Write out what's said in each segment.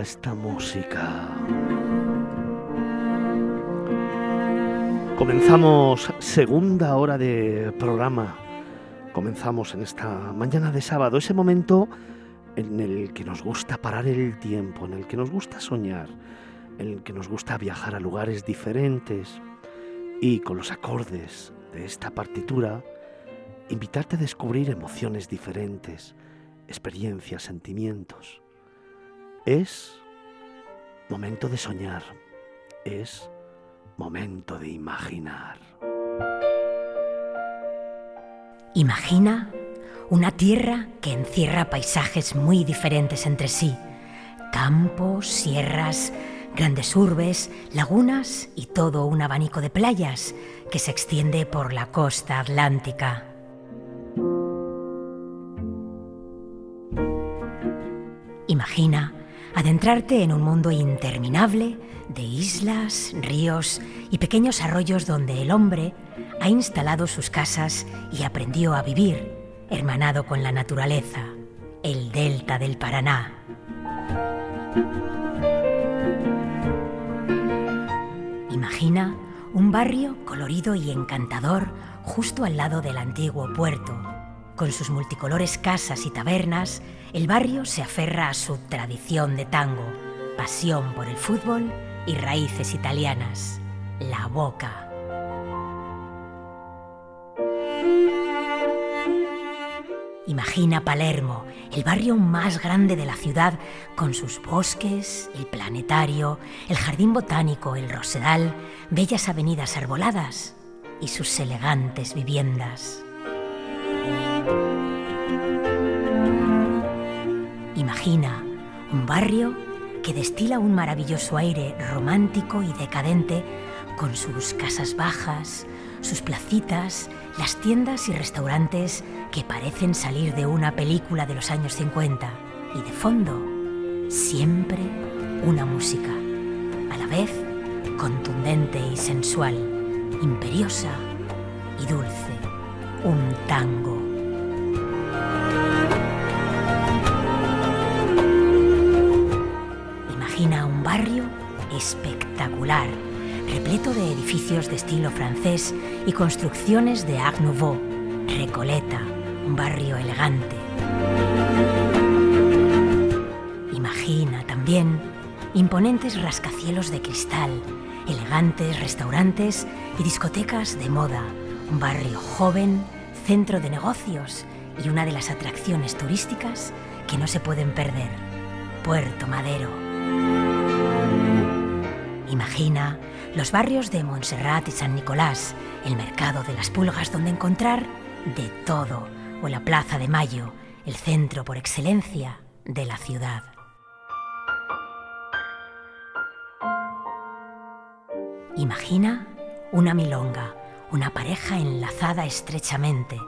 Esta música. Comenzamos segunda hora de programa. Comenzamos en esta mañana de sábado, ese momento en el que nos gusta parar el tiempo, en el que nos gusta soñar, en el que nos gusta viajar a lugares diferentes y con los acordes de esta partitura, invitarte a descubrir emociones diferentes, experiencias, sentimientos. Es momento de soñar, es momento de imaginar. Imagina una tierra que encierra paisajes muy diferentes entre sí. Campos, sierras, grandes urbes, lagunas y todo un abanico de playas que se extiende por la costa atlántica. Imagina adentrarte en un mundo interminable de islas, ríos y pequeños arroyos donde el hombre ha instalado sus casas y aprendió a vivir, hermanado con la naturaleza, el delta del Paraná. Imagina un barrio colorido y encantador justo al lado del antiguo puerto, con sus multicolores casas y tabernas el barrio se aferra a su tradición de tango, pasión por el fútbol y raíces italianas, la boca. Imagina Palermo, el barrio más grande de la ciudad, con sus bosques, el planetario, el jardín botánico, el rosedal, bellas avenidas arboladas y sus elegantes viviendas. Imagina un barrio que destila un maravilloso aire romántico y decadente con sus casas bajas, sus placitas, las tiendas y restaurantes que parecen salir de una película de los años 50 y de fondo siempre una música, a la vez contundente y sensual, imperiosa y dulce, un tango. Barrio espectacular, repleto de edificios de estilo francés y construcciones de Art Nouveau. Recoleta, un barrio elegante. Imagina también imponentes rascacielos de cristal, elegantes restaurantes y discotecas de moda, un barrio joven, centro de negocios y una de las atracciones turísticas que no se pueden perder, Puerto Madero. Imagina los barrios de Montserrat y San Nicolás, el mercado de las pulgas donde encontrar de todo, o la Plaza de Mayo, el centro por excelencia de la ciudad. Imagina una milonga, una pareja enlazada estrechamente,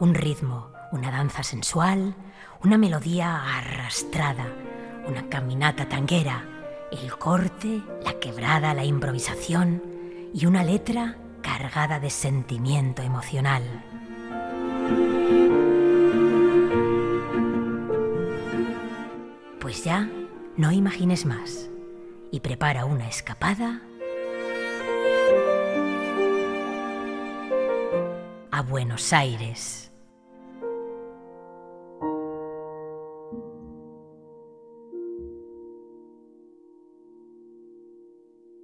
un ritmo, una danza sensual, una melodía arrastrada, una caminata tanguera, el corte, la quebrada, la improvisación y una letra cargada de sentimiento emocional. Pues ya no imagines más y prepara una escapada a Buenos Aires.